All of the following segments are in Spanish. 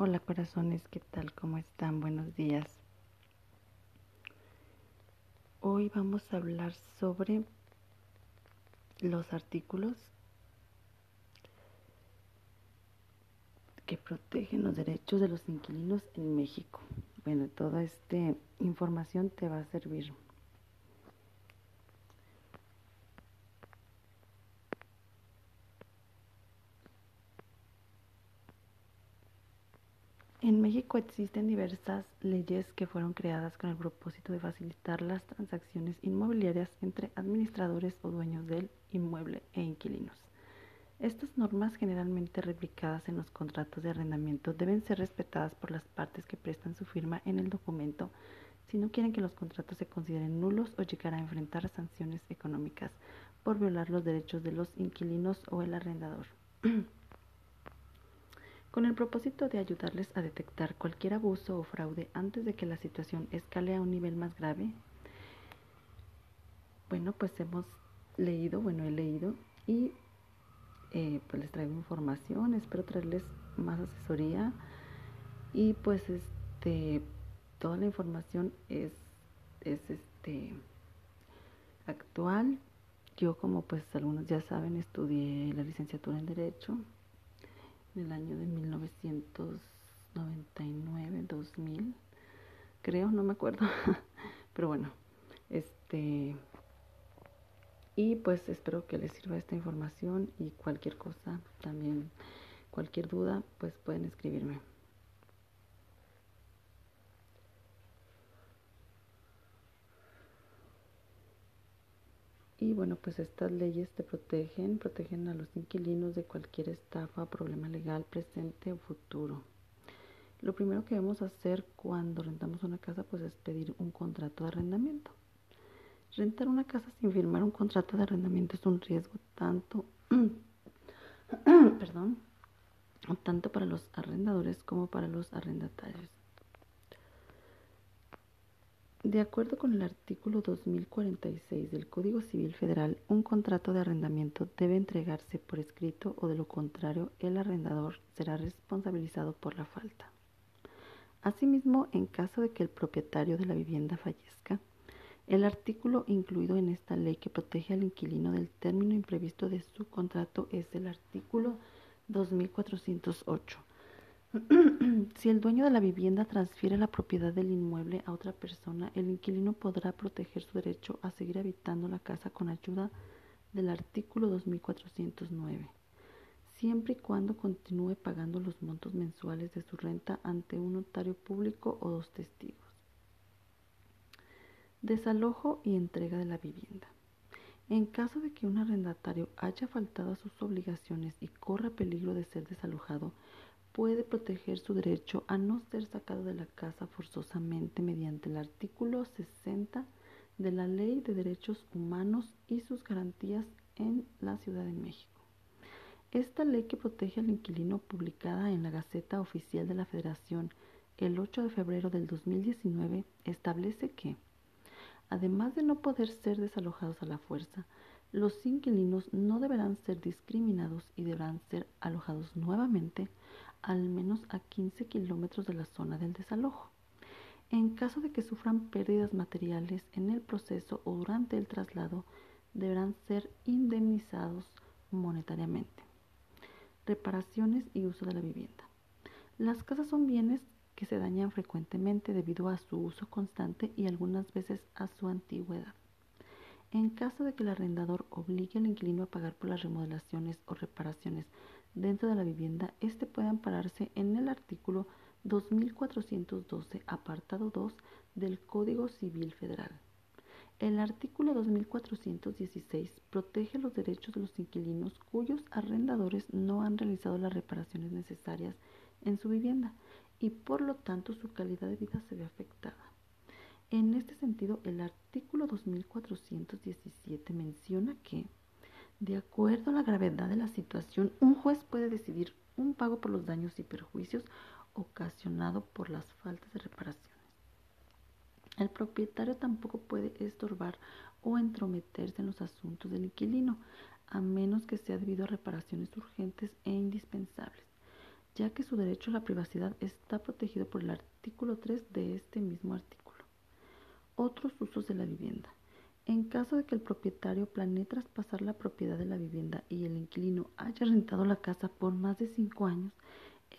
Hola corazones, ¿qué tal? ¿Cómo están? Buenos días. Hoy vamos a hablar sobre los artículos que protegen los derechos de los inquilinos en México. Bueno, toda esta información te va a servir En México existen diversas leyes que fueron creadas con el propósito de facilitar las transacciones inmobiliarias entre administradores o dueños del inmueble e inquilinos. Estas normas, generalmente replicadas en los contratos de arrendamiento, deben ser respetadas por las partes que prestan su firma en el documento si no quieren que los contratos se consideren nulos o llegar a enfrentar sanciones económicas por violar los derechos de los inquilinos o el arrendador. con el propósito de ayudarles a detectar cualquier abuso o fraude antes de que la situación escale a un nivel más grave. Bueno, pues hemos leído, bueno, he leído y eh, pues les traigo información, espero traerles más asesoría y pues este, toda la información es, es este, actual. Yo como pues algunos ya saben estudié la licenciatura en Derecho en el año de 1999, 2000, creo, no me acuerdo, pero bueno, este, y pues espero que les sirva esta información y cualquier cosa, también cualquier duda, pues pueden escribirme. Y bueno, pues estas leyes te protegen, protegen a los inquilinos de cualquier estafa problema legal presente o futuro. Lo primero que debemos hacer cuando rentamos una casa pues es pedir un contrato de arrendamiento. Rentar una casa sin firmar un contrato de arrendamiento es un riesgo tanto, perdón, tanto para los arrendadores como para los arrendatarios. De acuerdo con el artículo 2046 del Código Civil Federal, un contrato de arrendamiento debe entregarse por escrito o de lo contrario el arrendador será responsabilizado por la falta. Asimismo, en caso de que el propietario de la vivienda fallezca, el artículo incluido en esta ley que protege al inquilino del término imprevisto de su contrato es el artículo 2408 si el dueño de la vivienda transfiere la propiedad del inmueble a otra persona, el inquilino podrá proteger su derecho a seguir habitando la casa con ayuda del artículo 2409, siempre y cuando continúe pagando los montos mensuales de su renta ante un notario público o dos testigos. Desalojo y entrega de la vivienda. En caso de que un arrendatario haya faltado a sus obligaciones y corra peligro de ser desalojado, puede proteger su derecho a no ser sacado de la casa forzosamente mediante el artículo 60 de la Ley de Derechos Humanos y sus garantías en la Ciudad de México. Esta ley que protege al inquilino publicada en la Gaceta Oficial de la Federación el 8 de febrero del 2019 establece que, además de no poder ser desalojados a la fuerza, los inquilinos no deberán ser discriminados y deberán ser alojados nuevamente al menos a 15 kilómetros de la zona del desalojo. En caso de que sufran pérdidas materiales en el proceso o durante el traslado, deberán ser indemnizados monetariamente. Reparaciones y uso de la vivienda. Las casas son bienes que se dañan frecuentemente debido a su uso constante y algunas veces a su antigüedad. En caso de que el arrendador obligue al inquilino a pagar por las remodelaciones o reparaciones dentro de la vivienda, este puede ampararse en el artículo 2412, apartado 2 del Código Civil Federal. El artículo 2416 protege los derechos de los inquilinos cuyos arrendadores no han realizado las reparaciones necesarias en su vivienda y por lo tanto su calidad de vida se ve afectada. En este sentido, el artículo 2417 menciona que de acuerdo a la gravedad de la situación, un juez puede decidir un pago por los daños y perjuicios ocasionados por las faltas de reparaciones. El propietario tampoco puede estorbar o entrometerse en los asuntos del inquilino, a menos que sea debido a reparaciones urgentes e indispensables, ya que su derecho a la privacidad está protegido por el artículo 3 de este mismo artículo. Otros usos de la vivienda. En caso de que el propietario planee traspasar la propiedad de la vivienda y el inquilino haya rentado la casa por más de cinco años,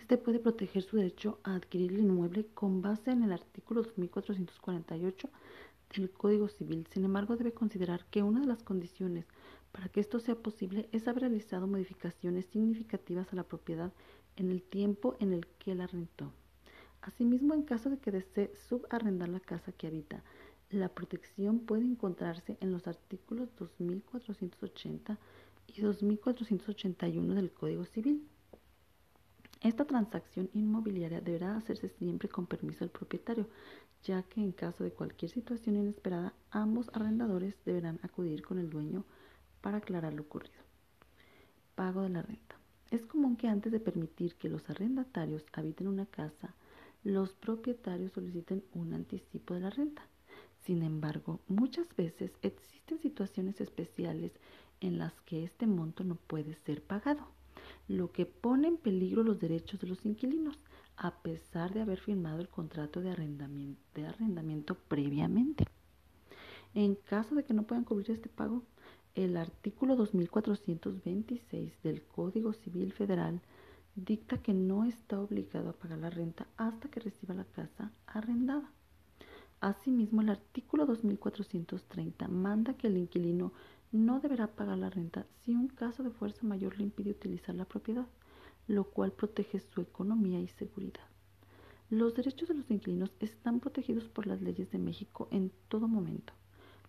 este puede proteger su derecho a adquirir el inmueble con base en el artículo 2448 del Código Civil. Sin embargo, debe considerar que una de las condiciones para que esto sea posible es haber realizado modificaciones significativas a la propiedad en el tiempo en el que la rentó. Asimismo, en caso de que desee subarrendar la casa que habita, la protección puede encontrarse en los artículos 2480 y 2481 del Código Civil. Esta transacción inmobiliaria deberá hacerse siempre con permiso del propietario, ya que en caso de cualquier situación inesperada, ambos arrendadores deberán acudir con el dueño para aclarar lo ocurrido. Pago de la renta. Es común que antes de permitir que los arrendatarios habiten una casa, los propietarios soliciten un anticipo de la renta. Sin embargo, muchas veces existen situaciones especiales en las que este monto no puede ser pagado lo que pone en peligro los derechos de los inquilinos, a pesar de haber firmado el contrato de arrendamiento, previamente. En caso de que no puedan cubrir este pago, el artículo 2426 del Código Civil Federal dicta que no está obligado a pagar la renta hasta que reciba la casa arrendada. Asimismo, el artículo 2430 manda que el inquilino no deberá pagar la renta si un caso de fuerza mayor le impide utilizar la propiedad, lo cual protege su economía y seguridad. Los derechos de los inquilinos están protegidos por las leyes de México en todo momento.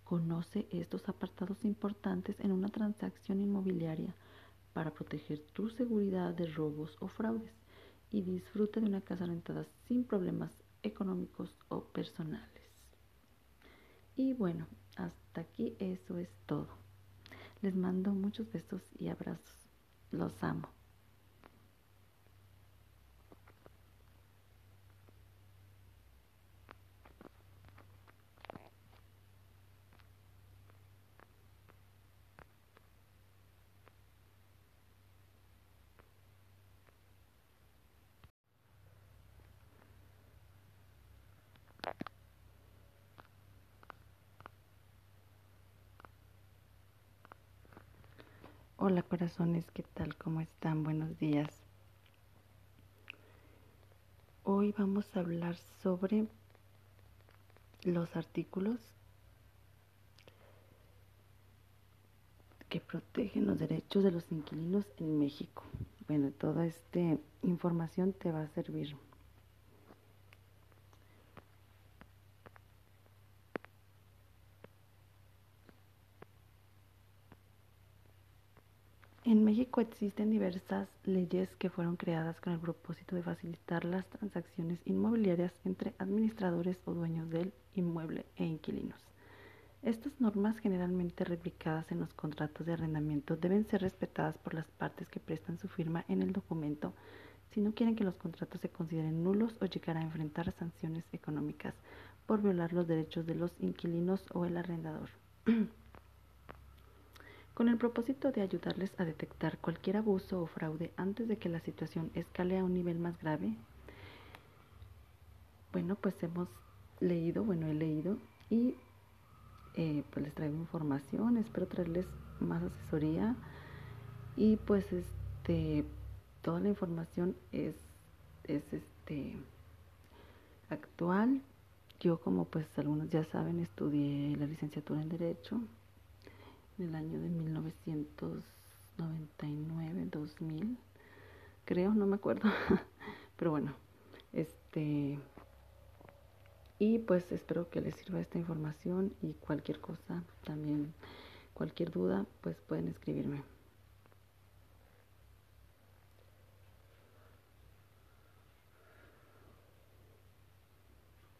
Conoce estos apartados importantes en una transacción inmobiliaria para proteger tu seguridad de robos o fraudes y disfruta de una casa rentada sin problemas económicos o personales. Y bueno, hasta aquí eso es todo. Les mando muchos besos y abrazos. Los amo. Hola corazones, ¿qué tal? ¿Cómo están? Buenos días. Hoy vamos a hablar sobre los artículos que protegen los derechos de los inquilinos en México. Bueno, toda esta información te va a servir En México existen diversas leyes que fueron creadas con el propósito de facilitar las transacciones inmobiliarias entre administradores o dueños del inmueble e inquilinos. Estas normas, generalmente replicadas en los contratos de arrendamiento, deben ser respetadas por las partes que prestan su firma en el documento si no quieren que los contratos se consideren nulos o llegar a enfrentar sanciones económicas por violar los derechos de los inquilinos o el arrendador. con el propósito de ayudarles a detectar cualquier abuso o fraude antes de que la situación escale a un nivel más grave. Bueno, pues hemos leído, bueno, he leído y eh, pues les traigo información, espero traerles más asesoría y pues este, toda la información es, es este, actual. Yo como pues algunos ya saben estudié la licenciatura en Derecho en el año de 1999, 2000, creo, no me acuerdo, pero bueno, este, y pues espero que les sirva esta información y cualquier cosa, también cualquier duda, pues pueden escribirme.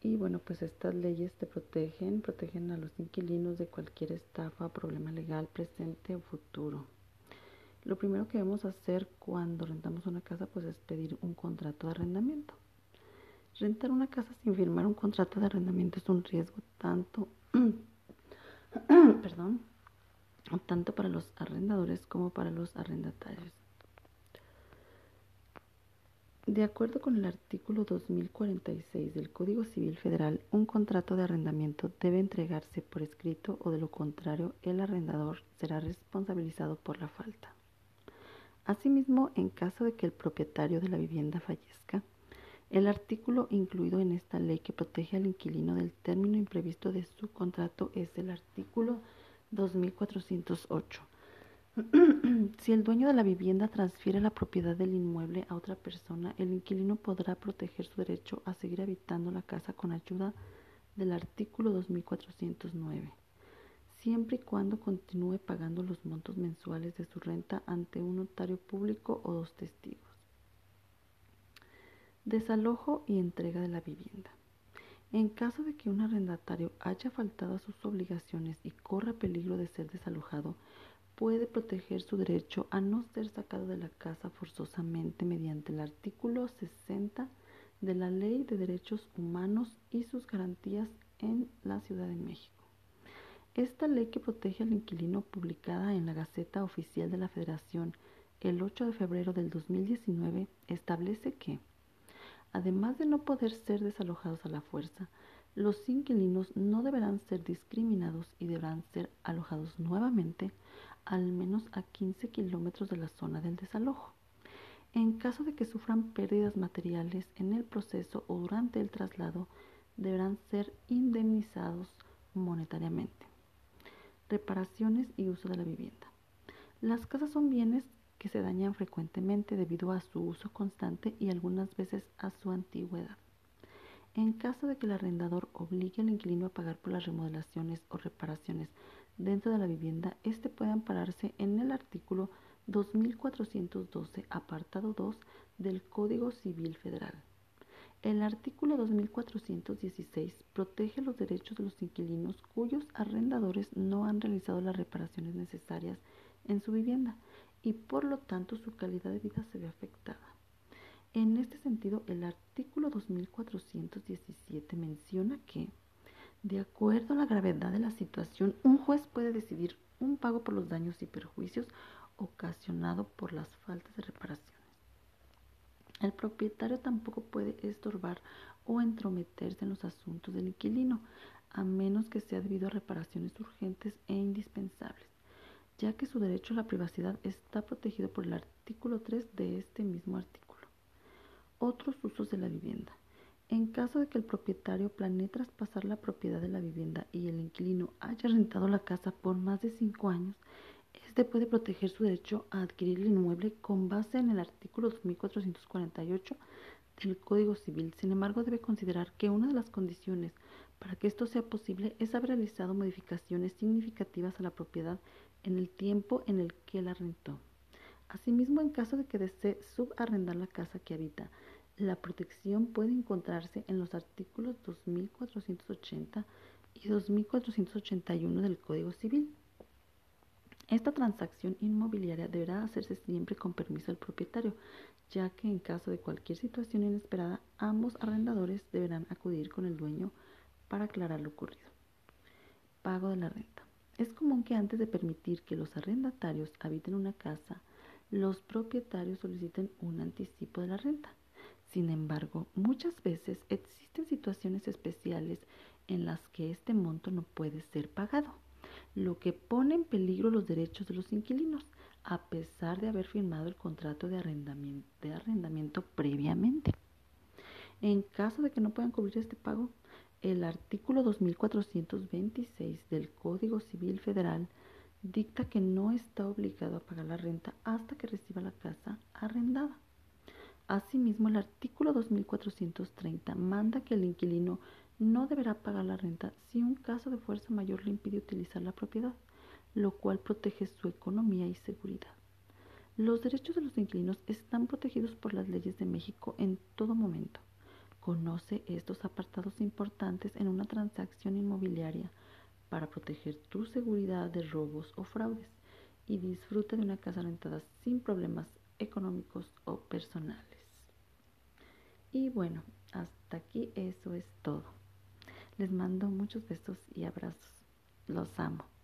Y bueno, pues estas leyes te protegen, protegen a los inquilinos de cualquier estafa problema legal presente o futuro. Lo primero que debemos hacer cuando rentamos una casa pues es pedir un contrato de arrendamiento. Rentar una casa sin firmar un contrato de arrendamiento es un riesgo tanto, perdón, tanto para los arrendadores como para los arrendatarios. De acuerdo con el artículo 2046 del Código Civil Federal, un contrato de arrendamiento debe entregarse por escrito o de lo contrario el arrendador será responsabilizado por la falta. Asimismo, en caso de que el propietario de la vivienda fallezca, el artículo incluido en esta ley que protege al inquilino del término imprevisto de su contrato es el artículo 2408 si el dueño de la vivienda transfiere la propiedad del inmueble a otra persona, el inquilino podrá proteger su derecho a seguir habitando la casa con ayuda del artículo 2409, siempre y cuando continúe pagando los montos mensuales de su renta ante un notario público o dos testigos. Desalojo y entrega de la vivienda. En caso de que un arrendatario haya faltado a sus obligaciones y corra peligro de ser desalojado, puede proteger su derecho a no ser sacado de la casa forzosamente mediante el artículo 60 de la Ley de Derechos Humanos y sus garantías en la Ciudad de México. Esta ley que protege al inquilino publicada en la Gaceta Oficial de la Federación el 8 de febrero del 2019 establece que, además de no poder ser desalojados a la fuerza, los inquilinos no deberán ser discriminados y deberán ser alojados nuevamente al menos a 15 kilómetros de la zona del desalojo. En caso de que sufran pérdidas materiales en el proceso o durante el traslado, deberán ser indemnizados monetariamente. Reparaciones y uso de la vivienda. Las casas son bienes que se dañan frecuentemente debido a su uso constante y algunas veces a su antigüedad. En caso de que el arrendador obligue al inquilino a pagar por las remodelaciones o reparaciones dentro de la vivienda, este puede ampararse en el artículo 2412, apartado 2 del Código Civil Federal. El artículo 2416 protege los derechos de los inquilinos cuyos arrendadores no han realizado las reparaciones necesarias en su vivienda y por lo tanto su calidad de vida se ve afectada. En este sentido, el artículo 2417 menciona que de acuerdo a la gravedad de la situación, un juez puede decidir un pago por los daños y perjuicios ocasionados por las faltas de reparaciones. El propietario tampoco puede estorbar o entrometerse en los asuntos del inquilino, a menos que sea debido a reparaciones urgentes e indispensables, ya que su derecho a la privacidad está protegido por el artículo 3 de este mismo artículo. Otros usos de la vivienda. En caso de que el propietario planee traspasar la propiedad de la vivienda y el inquilino haya rentado la casa por más de cinco años, éste puede proteger su derecho a adquirir el inmueble con base en el artículo 2448 del Código Civil. Sin embargo, debe considerar que una de las condiciones para que esto sea posible es haber realizado modificaciones significativas a la propiedad en el tiempo en el que la rentó. Asimismo, en caso de que desee subarrendar la casa que habita, la protección puede encontrarse en los artículos 2480 y 2481 del Código Civil. Esta transacción inmobiliaria deberá hacerse siempre con permiso del propietario, ya que en caso de cualquier situación inesperada, ambos arrendadores deberán acudir con el dueño para aclarar lo ocurrido. Pago de la renta. Es común que antes de permitir que los arrendatarios habiten una casa, los propietarios soliciten un anticipo de la renta. Sin embargo, muchas veces existen situaciones especiales en las que este monto no puede ser pagado, lo que pone en peligro los derechos de los inquilinos, a pesar de haber firmado el contrato de arrendamiento, previamente. En caso de que no puedan cubrir este pago, el artículo 2426 del Código Civil Federal dicta que no está obligado a pagar la renta hasta que reciba la casa arrendada. Asimismo, el artículo 2430 manda que el inquilino no deberá pagar la renta si un caso de fuerza mayor le impide utilizar la propiedad, lo cual protege su economía y seguridad. Los derechos de los inquilinos están protegidos por las leyes de México en todo momento. Conoce estos apartados importantes en una transacción inmobiliaria para proteger tu seguridad de robos o fraudes y disfruta de una casa rentada sin problemas económicos o personales. Y bueno, hasta aquí eso es todo. Les mando muchos besos y abrazos. Los amo.